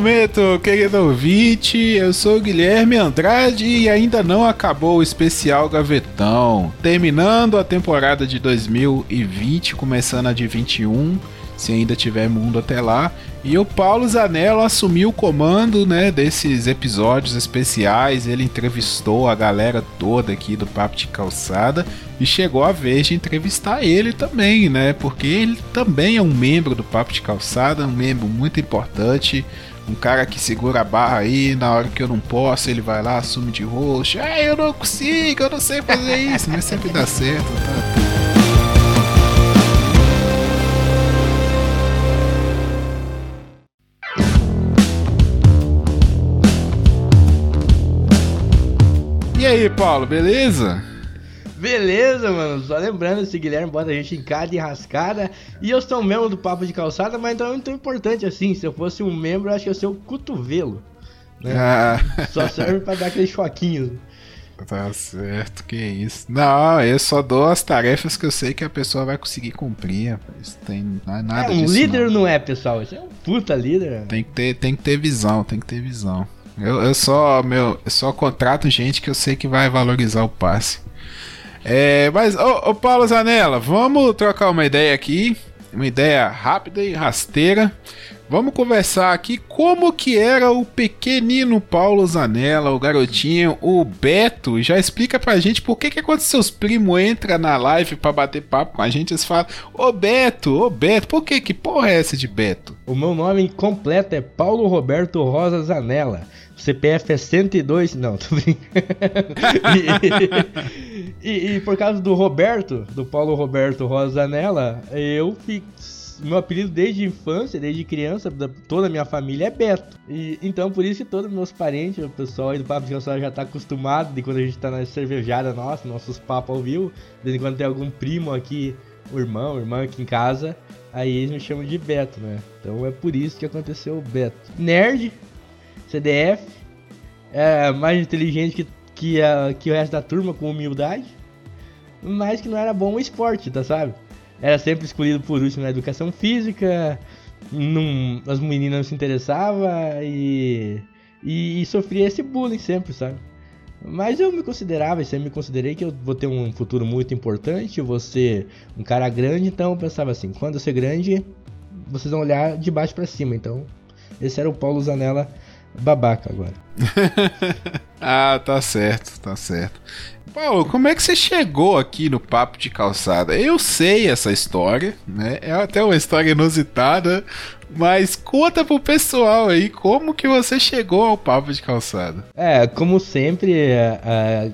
momento, querido ouvinte. Eu sou o Guilherme Andrade e ainda não acabou o especial Gavetão. Terminando a temporada de 2020, começando a de 21 se ainda tiver mundo até lá. E o Paulo Zanello assumiu o comando, né, desses episódios especiais. Ele entrevistou a galera toda aqui do Papo de Calçada e chegou a vez de entrevistar ele também, né? Porque ele também é um membro do Papo de Calçada, um membro muito importante. Um cara que segura a barra aí, na hora que eu não posso, ele vai lá, assume de roxo. Ah, eu não consigo, eu não sei fazer isso, mas sempre dá certo, tá? E aí, Paulo, beleza? Beleza, mano. Só lembrando, esse Guilherme bota a gente em cada enrascada. E eu sou um membro do Papo de Calçada, mas não é tão importante assim. Se eu fosse um membro, eu acho que eu sou o cotovelo. Né? Ah. Só serve pra dar aqueles choquinhos. Tá certo, que isso. Não, eu só dou as tarefas que eu sei que a pessoa vai conseguir cumprir. Isso tem não é nada é, um líder não. não. é, pessoal. Isso é um puta líder. Tem que ter, tem que ter visão, tem que ter visão. Eu, eu só, meu, eu só contrato gente que eu sei que vai valorizar o passe. É, mas, ô, ô Paulo Zanella, vamos trocar uma ideia aqui. Uma ideia rápida e rasteira. Vamos conversar aqui como que era o pequenino Paulo Zanella, o garotinho, o Beto. Já explica pra gente por que que quando seus primos entram na live pra bater papo com a gente, eles falam, ô Beto, ô Beto, por que que porra é essa de Beto? O meu nome completo é Paulo Roberto Rosa Zanella. CPF é 102. Não, tô brincando. e, e, por causa do Roberto, do Paulo Roberto Rosanella, eu fiz. Meu apelido desde infância, desde criança, toda a minha família é Beto. E, então, por isso que todos meus parentes, o pessoal aí do Papo de Calçada já tá acostumado de quando a gente tá na cervejada nossa, nossos papos ao vivo. De vez em quando tem algum primo aqui, o irmão, irmã aqui em casa, aí eles me chamam de Beto, né? Então é por isso que aconteceu o Beto. Nerd, CDF, é mais inteligente que, que, a, que o resto da turma, com humildade, mas que não era bom o esporte, tá sabe? Era sempre escolhido por último na educação física, não, as meninas não se interessavam e, e, e sofria esse bullying sempre, sabe? Mas eu me considerava, sempre me considerei que eu vou ter um futuro muito importante, vou ser um cara grande, então eu pensava assim, quando eu ser grande, vocês vão olhar de baixo para cima, então esse era o Paulo Zanella babaca agora. ah, tá certo, tá certo. Paulo, como é que você chegou aqui no Papo de Calçada? Eu sei essa história, né? É até uma história inusitada, mas conta pro pessoal aí como que você chegou ao Papo de Calçada. É, como sempre, a,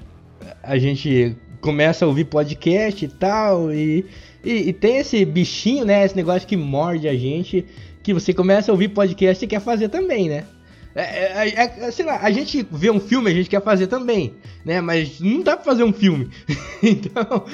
a, a gente começa a ouvir podcast e tal, e, e, e, tem esse bichinho, né? Esse negócio que morde a gente, que você começa a ouvir podcast e quer fazer também, né? É, é, é, é, sei lá, a gente vê um filme, a gente quer fazer também, né? Mas não dá pra fazer um filme. então,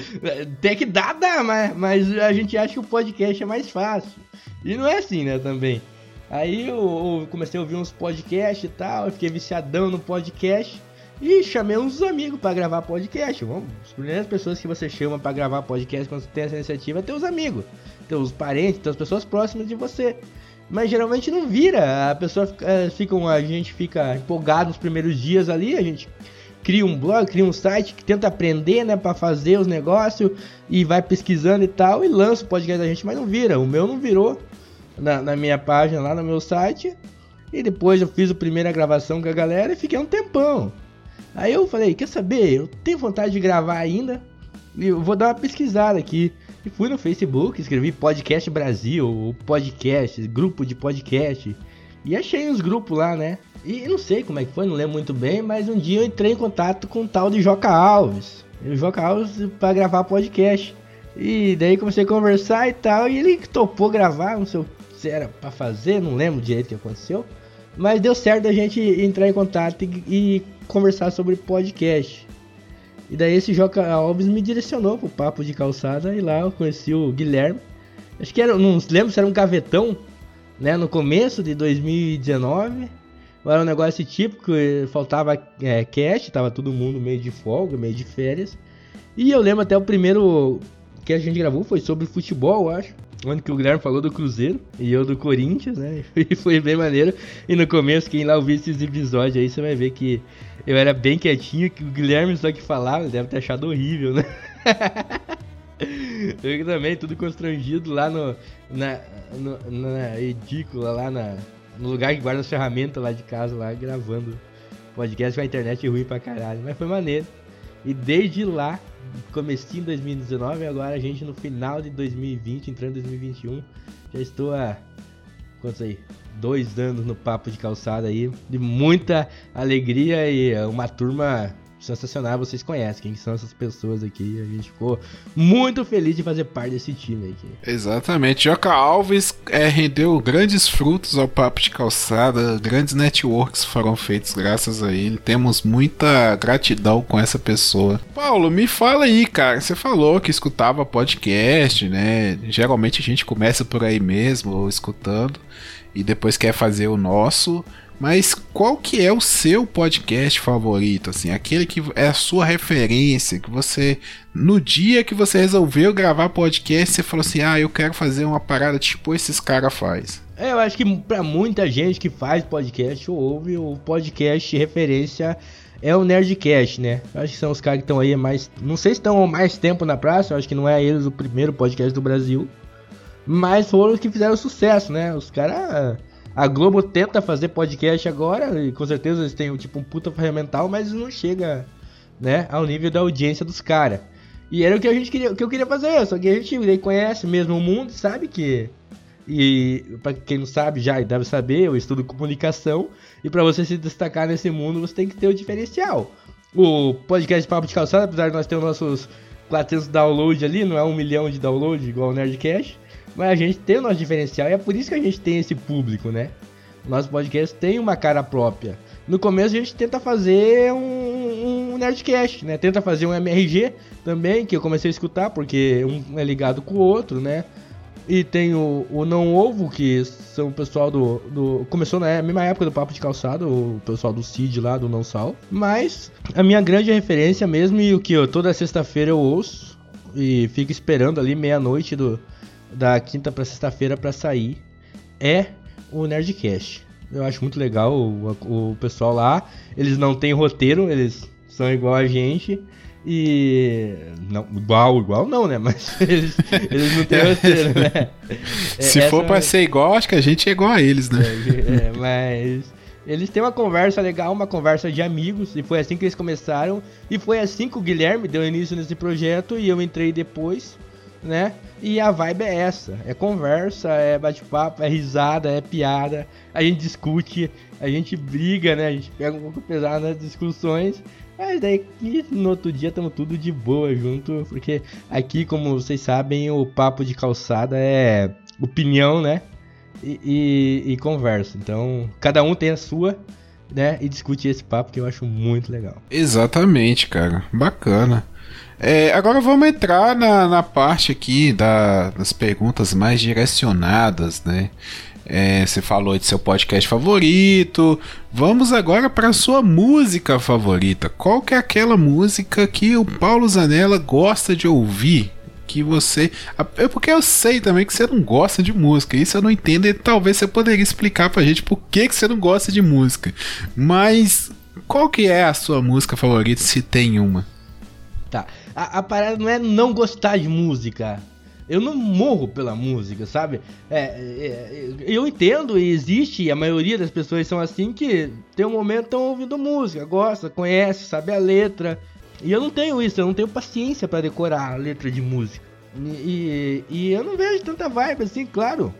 tem que dar, dá, mas, mas a gente acha que o podcast é mais fácil. E não é assim, né, também. Aí eu, eu comecei a ouvir uns podcasts e tal, eu fiquei viciadão no podcast. E chamei uns amigos para gravar podcast. Vamos, as primeiras pessoas que você chama para gravar podcast quando você tem essa iniciativa é teus amigos, teus parentes, teus pessoas próximas de você. Mas geralmente não vira. A pessoa fica, é, fica a gente fica empolgado nos primeiros dias ali, a gente cria um blog, cria um site que tenta aprender, né, para fazer os negócios e vai pesquisando e tal e lança o podcast da gente, mas não vira. O meu não virou na, na minha página lá no meu site. E depois eu fiz a primeira gravação com a galera e fiquei um tempão. Aí eu falei, quer saber? Eu tenho vontade de gravar ainda. E eu vou dar uma pesquisada aqui. E fui no Facebook, escrevi Podcast Brasil, podcast, grupo de podcast. E achei uns grupos lá, né? E não sei como é que foi, não lembro muito bem, mas um dia eu entrei em contato com o tal de Joca Alves. O Joca Alves para gravar podcast. E daí comecei a conversar e tal, e ele topou gravar, não sei se era para fazer, não lembro direito o que aconteceu. Mas deu certo a gente entrar em contato e, e conversar sobre podcast. E daí esse Joca Alves me direcionou pro papo de calçada e lá eu conheci o Guilherme. Acho que era, não lembro se era um gavetão, né, no começo de 2019. Era um negócio típico, faltava é, cash, tava todo mundo meio de folga, meio de férias. E eu lembro até o primeiro que a gente gravou foi sobre futebol, eu acho. Onde que o Guilherme falou do Cruzeiro e eu do Corinthians, né? E foi bem maneiro. E no começo, quem lá ouvir esses episódios aí, você vai ver que eu era bem quietinho, que o Guilherme só que falava, deve ter achado horrível, né? eu também, tudo constrangido lá no, na, no, na edícula, lá na, no lugar que guarda as ferramentas lá de casa, lá gravando podcast com a internet ruim pra caralho. Mas foi maneiro. E desde lá, comecinho de 2019, agora a gente no final de 2020, entrando em 2021, já estou há. Quantos aí? Dois anos no papo de calçada aí, de muita alegria e uma turma sensacional, vocês conhecem quem são essas pessoas aqui. A gente ficou muito feliz de fazer parte desse time aqui. Exatamente. Joca Alves é, rendeu grandes frutos ao papo de calçada, grandes networks foram feitos graças a ele. Temos muita gratidão com essa pessoa. Paulo, me fala aí, cara. Você falou que escutava podcast, né? Geralmente a gente começa por aí mesmo, escutando, e depois quer fazer o nosso. Mas qual que é o seu podcast favorito, assim, aquele que é a sua referência, que você no dia que você resolveu gravar podcast, você falou assim: "Ah, eu quero fazer uma parada tipo esses cara faz". É, eu acho que para muita gente que faz podcast ou ouve o podcast referência é o Nerdcast, né? Eu acho que são os caras que estão aí mais, não sei se estão mais tempo na praça, eu acho que não é eles o primeiro podcast do Brasil, mas foram os que fizeram sucesso, né? Os caras a Globo tenta fazer podcast agora, e com certeza eles têm tipo um puta ferramental, mas não chega, né, ao nível da audiência dos caras. E era o que a gente queria, o que eu queria fazer, só que a gente conhece mesmo o mundo, sabe que e para quem não sabe já deve saber, eu estudo comunicação e para você se destacar nesse mundo, você tem que ter o diferencial. O podcast Papo de Calçada, apesar de nós ter os nossos 400 downloads ali, não é um milhão de downloads igual o Nerdcast, mas a gente tem o nosso diferencial e é por isso que a gente tem esse público, né? O nosso podcast tem uma cara própria. No começo a gente tenta fazer um, um Nerdcast, né? Tenta fazer um MRG também, que eu comecei a escutar, porque um é ligado com o outro, né? E tem o, o Não Ovo, que são o pessoal do, do. Começou na mesma época do Papo de Calçado, o pessoal do Cid lá, do Não Sal. Mas a minha grande referência mesmo, e o que eu toda sexta-feira eu ouço, e fico esperando ali meia-noite do, da quinta para sexta-feira para sair é o Nerdcast. Eu acho muito legal o, o pessoal lá. Eles não têm roteiro, eles são igual a gente. E. Não, igual, igual não, né? Mas eles, eles não têm roteiro, né? Se Essa... for pra ser igual, acho que a gente é igual a eles, né? É, é, mas. Eles têm uma conversa legal, uma conversa de amigos, e foi assim que eles começaram. E foi assim que o Guilherme deu início nesse projeto, e eu entrei depois né? E a vibe é essa: é conversa, é bate-papo, é risada, é piada. A gente discute, a gente briga, né? A gente pega um pouco pesado nas discussões. Mas daí no outro dia estamos tudo de boa junto, porque aqui, como vocês sabem, o papo de calçada é opinião, né? E, e, e conversa. Então, cada um tem a sua, né? E discute esse papo que eu acho muito legal. Exatamente, cara. Bacana. É, agora vamos entrar na, na parte aqui da, das perguntas mais direcionadas, né? É, você falou de seu podcast favorito. Vamos agora para sua música favorita. Qual que é aquela música que o Paulo Zanella gosta de ouvir? Que você. É porque eu sei também que você não gosta de música. Isso eu não entendo. E talvez você poderia explicar pra gente por que, que você não gosta de música. Mas qual que é a sua música favorita, se tem uma? A, a parada não é não gostar de música. Eu não morro pela música, sabe? É, é, eu entendo e existe, a maioria das pessoas são assim que tem um momento estão ouvindo música, gosta, conhece, sabe a letra. E eu não tenho isso, eu não tenho paciência para decorar a letra de música. E, e, e, eu não vejo tanta vibe assim, claro.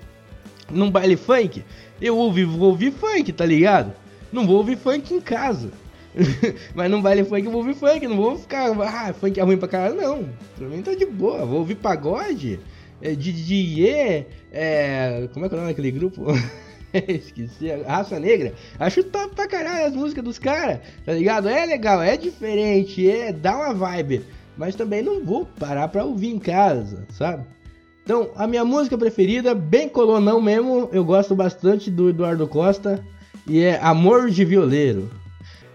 Num baile funk, eu ouvi, vou ouvir funk, tá ligado? Não vou ouvir funk em casa. Mas não vale funk, eu vou ouvir funk. Não vou ficar, ah, funk é ruim pra caralho, não. Pra mim tá de boa. Vou ouvir pagode, é, DJ, é. Como é que é o nome daquele grupo? Esqueci, Raça Negra. Acho top pra caralho as músicas dos caras, tá ligado? É legal, é diferente, é dá uma vibe. Mas também não vou parar pra ouvir em casa, sabe? Então, a minha música preferida, bem colonão mesmo, eu gosto bastante do Eduardo Costa, e é Amor de Violeiro.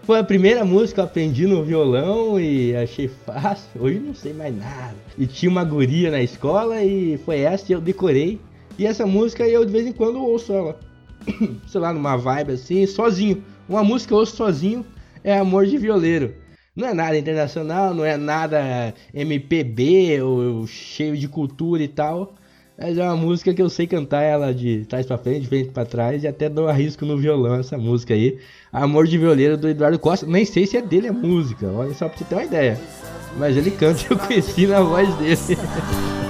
Foi a primeira música que eu aprendi no violão e achei fácil. Hoje não sei mais nada. E tinha uma guria na escola e foi essa que eu decorei. E essa música eu de vez em quando ouço ela. sei lá, numa vibe assim, sozinho. Uma música que eu ouço sozinho é Amor de Violeiro. Não é nada internacional, não é nada MPB ou cheio de cultura e tal. Mas é uma música que eu sei cantar ela de trás para frente, de frente para trás e até dou arrisco no violão essa música aí. Amor de Violeiro do Eduardo Costa. Nem sei se é dele a música, olha só pra você ter uma ideia. Mas ele canta e eu conheci na voz dele.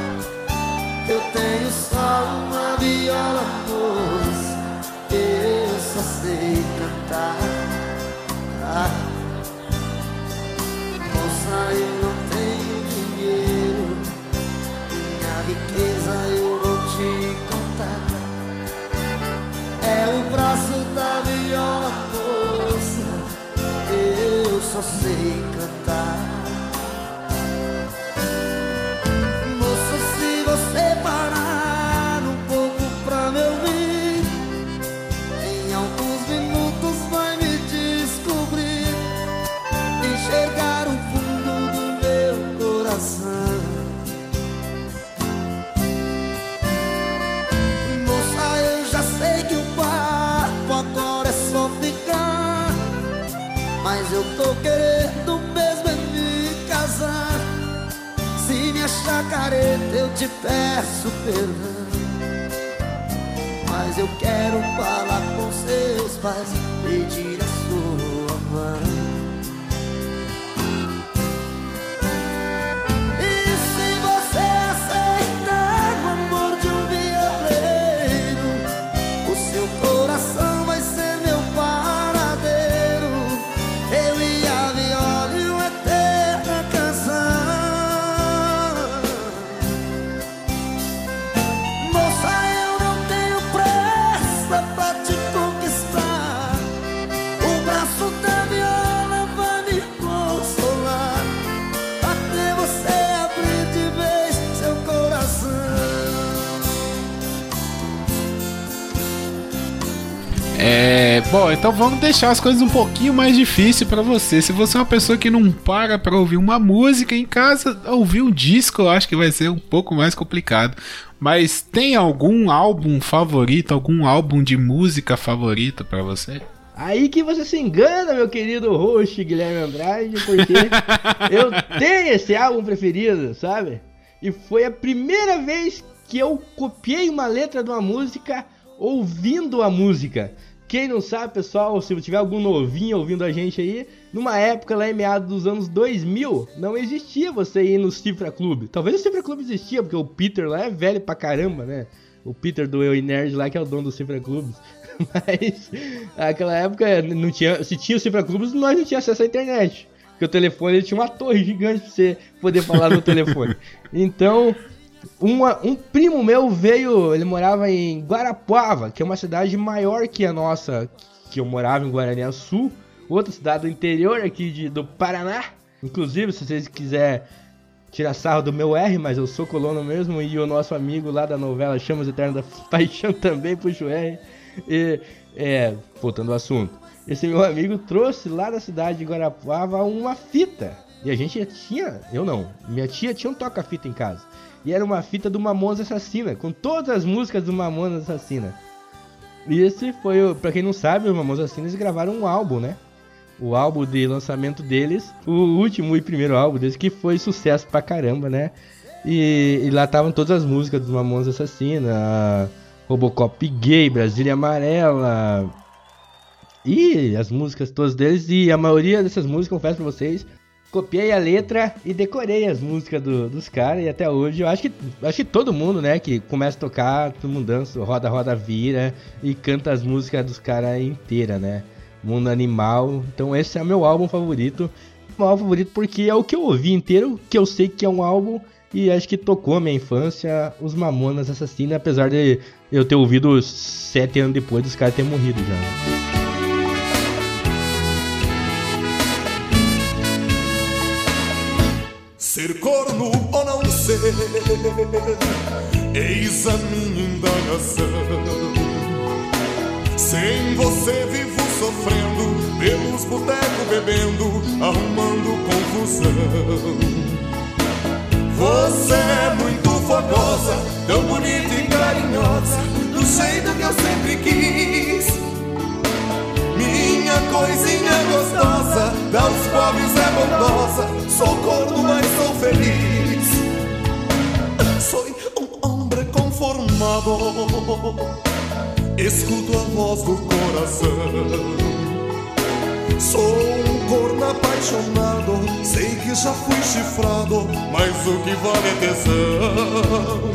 Então vamos deixar as coisas um pouquinho mais difíceis pra você. Se você é uma pessoa que não para pra ouvir uma música em casa, ouvir um disco eu acho que vai ser um pouco mais complicado. Mas tem algum álbum favorito, algum álbum de música favorito pra você? Aí que você se engana, meu querido host Guilherme Andrade, porque eu tenho esse álbum preferido, sabe? E foi a primeira vez que eu copiei uma letra de uma música ouvindo a música. Quem não sabe, pessoal, se tiver algum novinho ouvindo a gente aí, numa época lá em meados dos anos 2000, não existia você ir no Cifra Clube. Talvez o Cifra Clube existia, porque o Peter lá é velho pra caramba, né? O Peter do Eu e Nerd lá, que é o dono do Cifra Clubes. Mas naquela época não tinha, se tinha o Cifra Clubes, nós não tinha acesso à internet. Porque o telefone ele tinha uma torre gigante pra você poder falar no telefone. Então, uma- um primo meu veio, ele morava em Guarapuava, que é uma cidade maior que a nossa, que eu morava em Guaraniaçu, outra cidade do interior aqui de, do Paraná. Inclusive, se vocês quiserem tirar sarro do meu R, mas eu sou colono mesmo, e o nosso amigo lá da novela Chamas Eternas da Paixão também puxa o R. E, é, voltando ao assunto. Esse meu amigo trouxe lá da cidade de Guarapuava uma fita. E a gente tinha, eu não, minha tia tinha um toca-fita em casa. E era uma fita do Mamonas Assassina, com todas as músicas do Mamonas Assassina. E esse foi, o- pra quem não sabe, os Mamonas eles gravaram um álbum, né? O álbum de lançamento deles, o último e primeiro álbum deles, que foi sucesso pra caramba, né? E, e lá estavam todas as músicas dos Mamonas Assassina, Robocop Gay, Brasília Amarela, e as músicas todas deles, e a maioria dessas músicas, confesso pra vocês, copiei a letra e decorei as músicas do- dos caras, e até hoje eu acho que, acho que todo mundo, né, que começa a tocar, todo mundo dança, roda, roda, vira, e canta as músicas dos caras inteira, né? Mundo Animal, então esse é o meu álbum favorito, meu álbum favorito porque é o que eu ouvi inteiro, que eu sei que é um álbum, e acho que tocou a minha infância, os Mamonas Assassina, apesar de eu ter ouvido sete anos depois dos caras terem morrido já. Ser corno ou não ser, eis a minha indagação. Sem você vivo sofrendo, pelos botecos bebendo, arrumando confusão. Você é muito fogosa, tão bonita e carinhosa, do jeito que eu sempre quis. Minha coisinha gostosa, dá os pobres é bondosa, sou corno, mas sou feliz. Sou um homem conformado, escuto a voz do coração. Sou um corno apaixonado, sei que já fui chifrado, mas o que vale é tesão.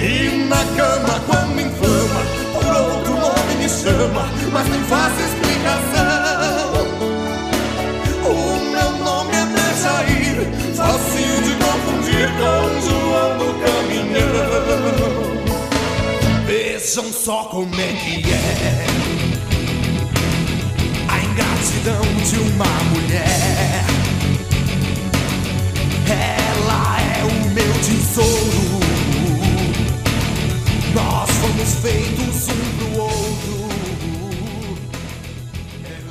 E na cama quando me inflama, por outro nome me chama, mas nem faço explicação. O meu nome é Dejair, facinho de confundir com João do Caminhão. Vejam só como é que é a ingratidão de uma mulher. Ela é o meu tesouro. Nós fomos feitos um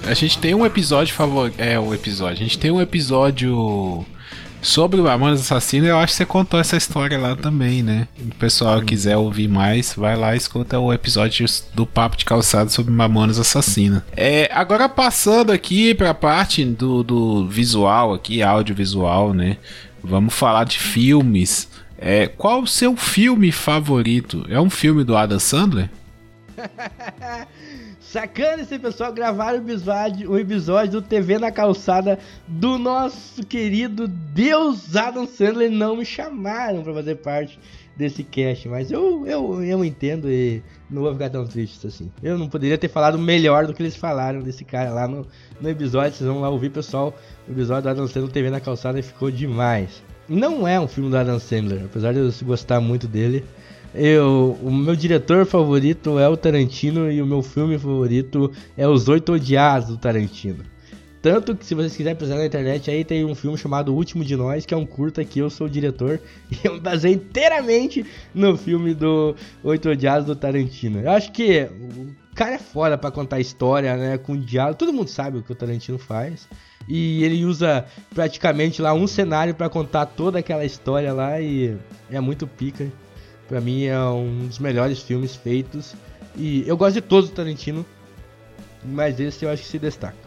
A gente tem um episódio favor... É, o episódio. A gente tem um episódio sobre o Mamonas Assassino. Eu acho que você contou essa história lá também, né? Se o pessoal quiser ouvir mais, vai lá e escuta o episódio do Papo de Calçado sobre Mamonas Assassino. É, agora passando aqui pra parte do, do visual aqui, audiovisual, né? Vamos falar de filmes. É, qual o seu filme favorito? É um filme do Adam Sandler? Sacana esse pessoal gravaram o episódio, do TV na calçada do nosso querido Deus Adam Sandler. Não me chamaram pra fazer parte desse cast, mas eu, eu, eu entendo e não vou ficar tão triste assim. Eu não poderia ter falado melhor do que eles falaram desse cara lá no, no episódio. Vocês vão lá ouvir, pessoal. O episódio do Adam Sandler TV na calçada ficou demais. Não é um filme do Adam Sandler, apesar de eu gostar muito dele. Eu, o meu diretor favorito é o Tarantino e o meu filme favorito é Os Oito Odiados do Tarantino. Tanto que se vocês quiserem pesquisar na internet aí tem um filme chamado O Último de Nós, que é um curta que eu sou o diretor e eu me baseei inteiramente no filme do Oito Odiados do Tarantino. Eu acho que o cara é foda pra contar história, né, com diálogo. Todo mundo sabe o que o Tarantino faz. E ele usa praticamente lá um cenário pra contar toda aquela história lá e é muito pica. Pra mim é um dos melhores filmes feitos. E eu gosto de todos do Tarantino, mas esse eu acho que se destaca.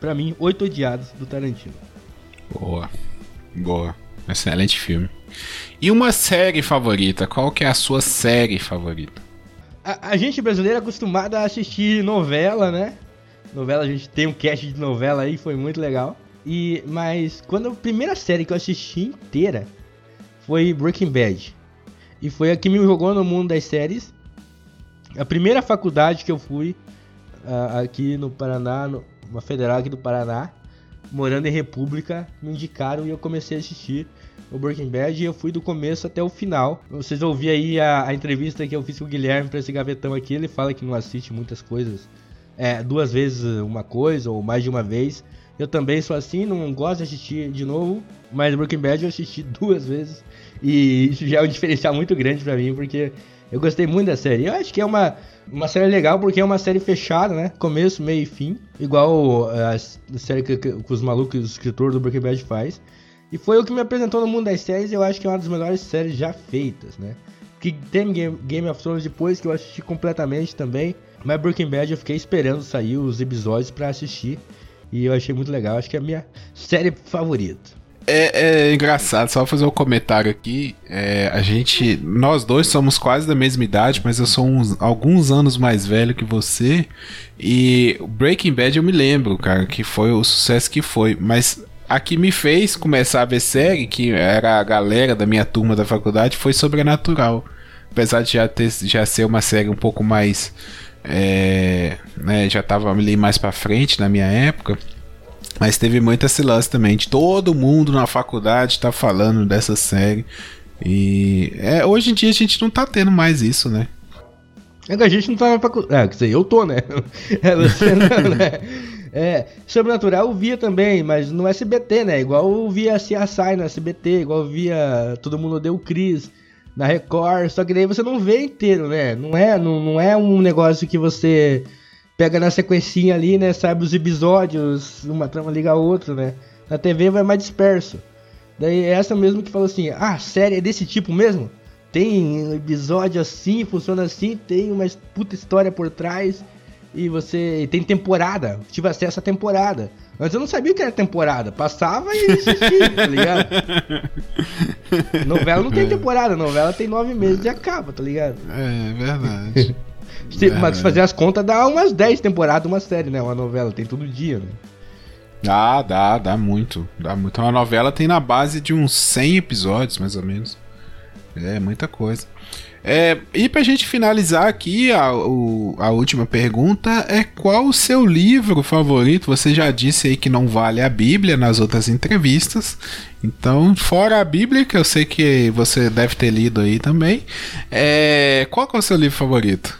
Pra mim, Oito Odiados do Tarantino. Boa. Boa. Excelente filme. E uma série favorita? Qual que é a sua série favorita? A, a gente brasileiro é acostumado a assistir novela, né? Novela, a gente tem um cast de novela aí, foi muito legal. E mas quando a primeira série que eu assisti inteira foi Breaking Bad. E foi a que me jogou no mundo das séries. A primeira faculdade que eu fui ah, aqui no Paraná, no- uma federal aqui do Paraná, morando em República, me indicaram e eu comecei a assistir o Breaking Bad e eu fui do começo até o final. Vocês ouviram aí a, a entrevista que eu fiz com o Guilherme pra esse gavetão aqui, ele fala que não assiste muitas coisas, é, duas vezes uma coisa ou mais de uma vez. Eu também sou assim, não gosto de assistir de novo, mas Breaking Bad eu assisti duas vezes e isso já é um diferencial muito grande pra mim, porque eu gostei muito da série. Eu acho que é uma, uma série legal porque é uma série fechada, né? Começo, meio e fim. Igual a, a série que, que- que os malucos, os escritores do Breaking Bad faz. E foi o que me apresentou no mundo das séries. Eu acho que é uma das melhores séries já feitas, né? Que tem Game, Game of Thrones depois que eu assisti completamente também. Mas Breaking Bad eu fiquei esperando sair os episódios pra assistir. E eu achei muito legal. Acho que é a minha série favorita. É, é engraçado, só fazer um comentário aqui. É, a gente. Nós dois somos quase da mesma idade, mas eu sou uns, alguns anos mais velho que você. E Breaking Bad eu me lembro, cara, que foi o sucesso que foi. Mas a que me fez começar a ver série, que era a galera da minha turma da faculdade, foi Sobrenatural. Apesar de já, ter, já ser uma série um pouco mais. É, né, já tava ali mais pra frente na minha época. Mas teve muito esse lance também. De todo mundo na faculdade tá falando dessa série. E é, hoje em dia a gente não tá tendo mais isso, né? É que a gente não tá na faculdade. É, quer dizer, eu tô, né? É, você não, né? É, Sobrenatural eu via também, mas no SBT, né? Igual eu via CSI no SBT, igual eu via Todo Mundo Deu Cris na Record, só que daí você não vê inteiro, né? Não é, não, não é um negócio que você pega na sequencinha ali, né? Sabe os episódios, uma trama liga a outra, né? Na TV vai mais disperso. Daí é essa mesmo que falou assim: ah, série é desse tipo mesmo? Tem episódio assim, funciona assim, tem uma puta história por trás e você tem temporada. Tive acesso à temporada. Antes eu não sabia que era temporada. Passava e assistia, tá ligado? novela não tem temporada, novela tem nove meses e acaba, tá ligado? É, verdade. Se, mas se fazer as contas, dá umas 10 temporadas uma série, né? Uma novela, tem todo dia, né? Dá, dá, dá muito. Dá muito. Uma novela tem na base de uns 100 episódios, mais ou menos. É, muita coisa. É, e pra gente finalizar aqui, a, o, a última pergunta é qual o seu livro favorito? Você já disse aí que não vale a Bíblia nas outras entrevistas. Então, fora a Bíblia, que eu sei que você deve ter lido aí também, é, qual é o seu livro favorito?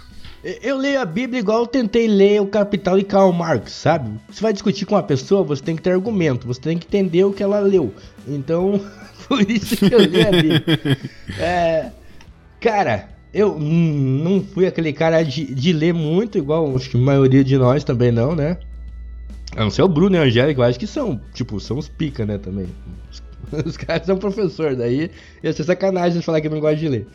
Eu leio a Bíblia igual eu tentei ler o Capital de Karl Marx, sabe? Você vai discutir com uma pessoa, você tem que ter argumento, você tem que entender o que ela leu. Então, por isso que eu li a Bíblia. É, cara, eu não fui aquele cara de, de, ler muito, igual acho que a maioria de nós também não, né? A não ser o Bruno e a Angélica, eu acho que são, tipo, são os pica, né, também. Os, os caras são professor, daí ia ser sacanagem falar que não gosta de ler.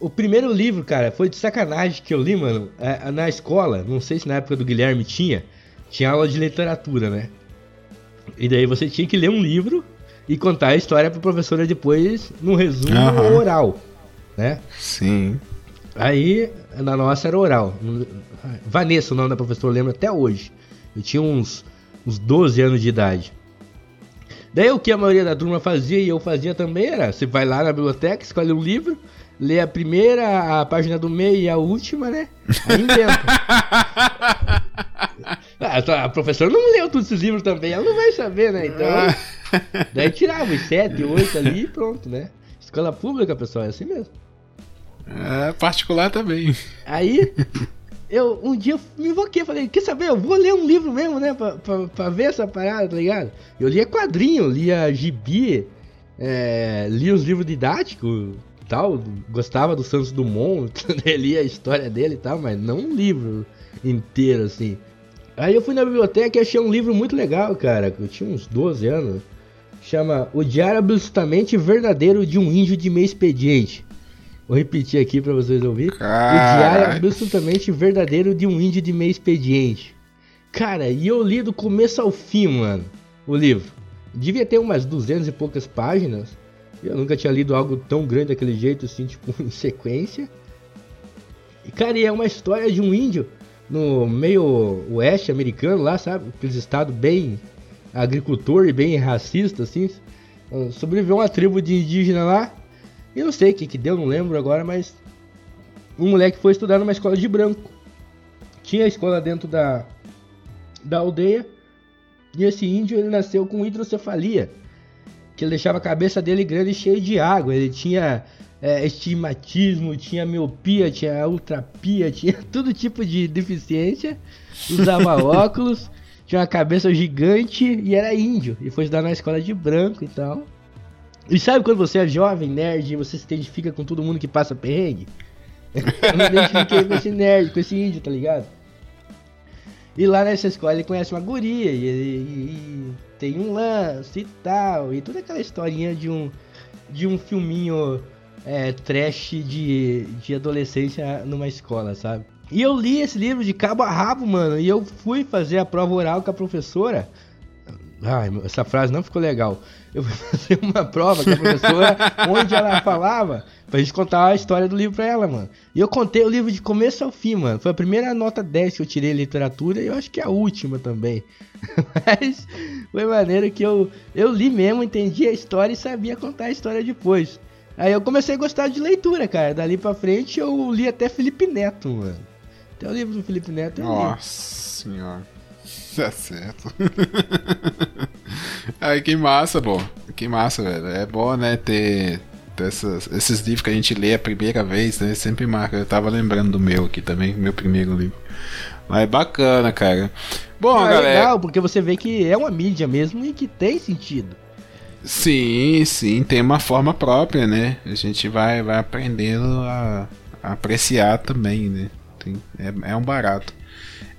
O primeiro livro, cara, foi de sacanagem que eu li, mano, é, na escola. Não sei se na época do Guilherme tinha. Tinha aula de literatura, né? E daí você tinha que ler um livro e contar a história pra professora depois no resumo uhum. oral, né? Sim. Aí, na nossa era oral. Vanessa, o nome da professora, eu lembro até hoje. Eu tinha uns, uns 12 anos de idade. Daí o que a maioria da turma fazia e eu fazia também era: você vai lá na biblioteca, escolhe um livro, lê a primeira, a página do meio e a última, né? Aí inventa. ah, a professora não leu todos esses livros também, ela não vai saber, né? Então. daí tirava os sete, oito ali e pronto, né? Escola pública, pessoal, é assim mesmo. É, particular também. Aí, eu um dia me invoquei, falei, quer saber, eu vou ler um livro mesmo, né? Pra, pra, pra ver essa parada, tá ligado? Eu lia quadrinho, lia gibi, é, lia os livros didáticos, tal, gostava do Santos Dumont, lia a história dele e tal, mas não um livro inteiro assim. Aí eu fui na biblioteca e achei um livro muito legal, cara, eu tinha uns 12 anos. Chama O Diário Absolutamente Verdadeiro de um Índio de Meio Expediente. Vou repetir aqui para vocês ouvirem. O Diário Absolutamente Verdadeiro de um Índio de Meio Expediente. Cara, e eu li do começo ao fim, mano, o livro. Devia ter umas 200 e poucas páginas. Eu nunca tinha lido algo tão grande daquele jeito, assim, tipo, em sequência. E, cara, e é uma história de um índio no meio oeste americano lá, sabe? Aqueles estados bem agricultor e bem racista, assim. Sobreviveu uma tribo de indígena lá. E não sei o que que deu, não lembro agora, mas... Um moleque foi estudar numa escola de branco. Tinha a escola dentro da, da aldeia. E esse índio, ele nasceu com hidrocefalia que ele deixava a cabeça dele grande e cheia de água. Ele tinha é, estigmatismo, tinha miopia, tinha ultrapia, tinha todo tipo de deficiência. Usava óculos, tinha uma cabeça gigante e era índio. E foi estudar na escola de branco e tal. E sabe quando você é jovem, nerd, e você se identifica com todo mundo que passa perrengue? Eu me identifiquei com esse nerd, com esse índio, tá ligado? E lá nessa escola ele conhece uma guria e, e, tem um lance e tal. E toda aquela historinha de um, de um filminho é, trash de, de adolescência numa escola, sabe? E eu li esse livro de cabo a rabo, mano. E eu fui fazer a prova oral com a professora. Ai, essa frase não ficou legal. Eu fui fazer uma prova com a professora onde ela falava pra gente contar a história do livro pra ela, mano. E eu contei o livro de começo ao fim, mano. Foi a primeira nota 10 que eu tirei em literatura e eu acho que é a última também. Mas foi maneiro que eu, eu li mesmo, entendi a história e sabia contar a história depois. Aí eu comecei a gostar de leitura, cara. Dali pra frente eu li até Felipe Neto, mano. Até o livro do Felipe Neto li. Nossa senhora. Tá certo. Ai, que massa, bom. Que massa, velho. É bom, né, ter, ter essas, esses livros que a gente lê a primeira vez, né? Sempre marca. Eu tava lembrando do meu aqui também, meu primeiro livro. Mas é bacana, cara. Bom, Não, galera. É legal, porque você vê que é uma mídia mesmo e que tem sentido. Sim, sim, tem uma forma própria, né? A gente vai, vai aprendendo a, a apreciar também, né? É, é um barato.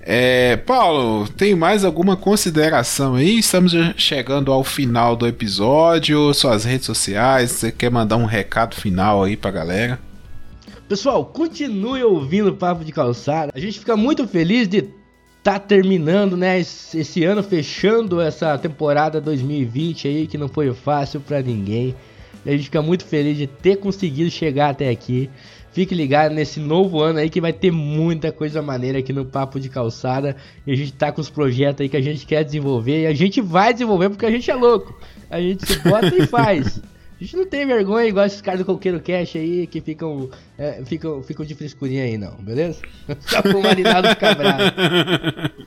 É, Paulo, tem mais alguma consideração aí? Estamos chegando ao final do episódio, suas redes sociais, você quer mandar um recado final aí pra galera? Pessoal, continue ouvindo o Papo de Calçada. A gente fica muito feliz de tá terminando, né, esse ano, fechando essa temporada 2020 aí, que não foi fácil pra ninguém. A gente fica muito feliz de ter conseguido chegar até aqui. Fique ligado nesse novo ano aí que vai ter muita coisa maneira aqui no Papo de Calçada. E a gente tá com os projetos aí que a gente quer desenvolver. E a gente vai desenvolver porque a gente é louco. A gente se bota e faz. A gente não tem vergonha igual esses caras do Coqueiro Cash aí que ficam, é, ficam, ficam de frescurinha aí, não, beleza? Só com humanidade ficar.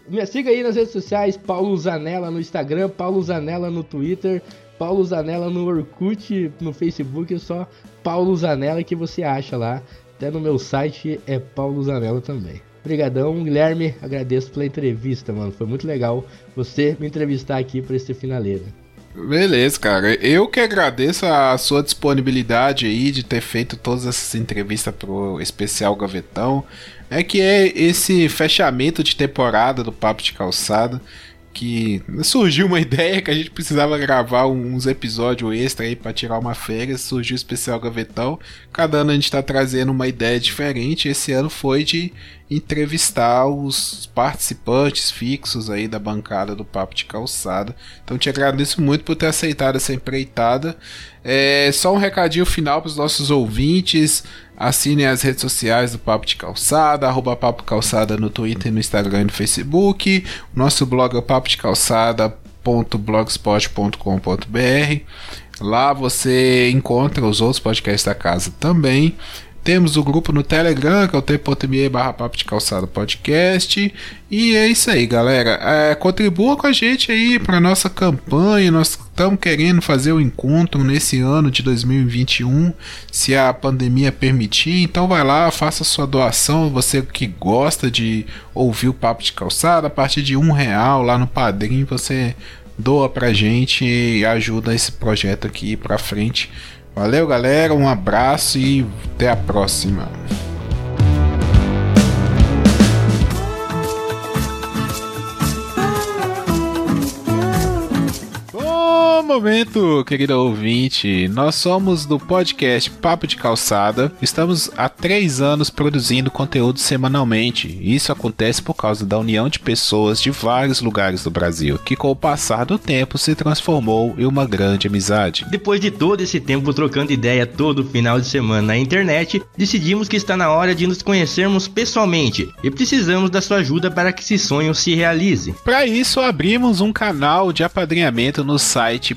Me siga aí nas redes sociais, Paulo Zanella no Instagram, Paulo Zanella no Twitter, Paulo Zanella no Orkut, no Facebook, é só Paulo Zanella que você acha lá. Até no meu site é Paulo Zanella também. Obrigadão, Guilherme, agradeço pela entrevista, mano. Foi muito legal você me entrevistar aqui para esse finaleira. Beleza, cara. Eu que agradeço a sua disponibilidade aí de ter feito todas essas entrevistas pro especial Gavetão. É que é esse fechamento de temporada do Papo de Calçada que surgiu uma ideia que a gente precisava gravar uns episódios extra aí para tirar uma férias, surgiu o especial Gavetão. Cada ano a gente tá trazendo uma ideia diferente. Esse ano foi de entrevistar os participantes fixos aí da bancada do Papo de Calçada. Então te agradeço muito por ter aceitado essa empreitada. É, só um recadinho final para os nossos ouvintes. Assinem as redes sociais do Papo de Calçada, arroba Papo Calçada no Twitter, no Instagram e no Facebook. O nosso blog é o papo de calçada.blogspot.com.br. Lá você encontra os outros podcasts da casa também. Temos o grupo no Telegram, que é o t.me barra papo de calçada podcast. E é isso aí, galera. É, contribua com a gente aí para nossa campanha. Nós estamos querendo fazer o encontro nesse ano de 2021, se a pandemia permitir. Então vai lá, faça sua doação. Você que gosta de ouvir o papo de calçada, a partir de um real lá no Padrim, você doa pra gente e ajuda esse projeto aqui para frente. Valeu, galera. Um abraço e até a próxima. Momento, querido ouvinte. Nós somos do podcast Papo de Calçada. Estamos há três anos produzindo conteúdo semanalmente. Isso acontece por causa da união de pessoas de vários lugares do Brasil, que com o passar do tempo se transformou em uma grande amizade. Depois de todo esse tempo trocando ideia todo final de semana na internet, decidimos que está na hora de nos conhecermos pessoalmente e precisamos da sua ajuda para que esse sonho se realize. Para isso, abrimos um canal de apadrinhamento no site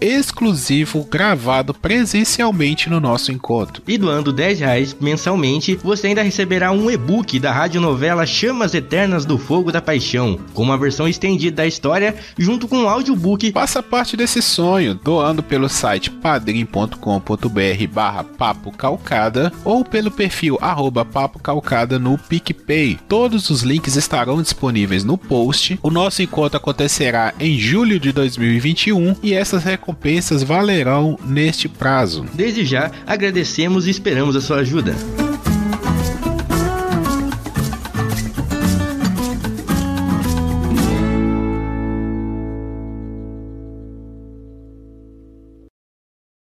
exclusivo gravado presencialmente no nosso encontro. E doando 10 reais mensalmente, você ainda receberá um e-book da radionovela Chamas Eternas do Fogo da Paixão, com uma versão estendida da história, junto com um audiobook. Faça parte desse sonho doando pelo site padrim.com.br barra papo calcada ou pelo perfil arroba papo calcada no PicPay. Todos os links estarão disponíveis no post. O nosso encontro acontecerá em julho de 2021 e essas recompensas valerão neste prazo. Desde já, agradecemos e esperamos a sua ajuda.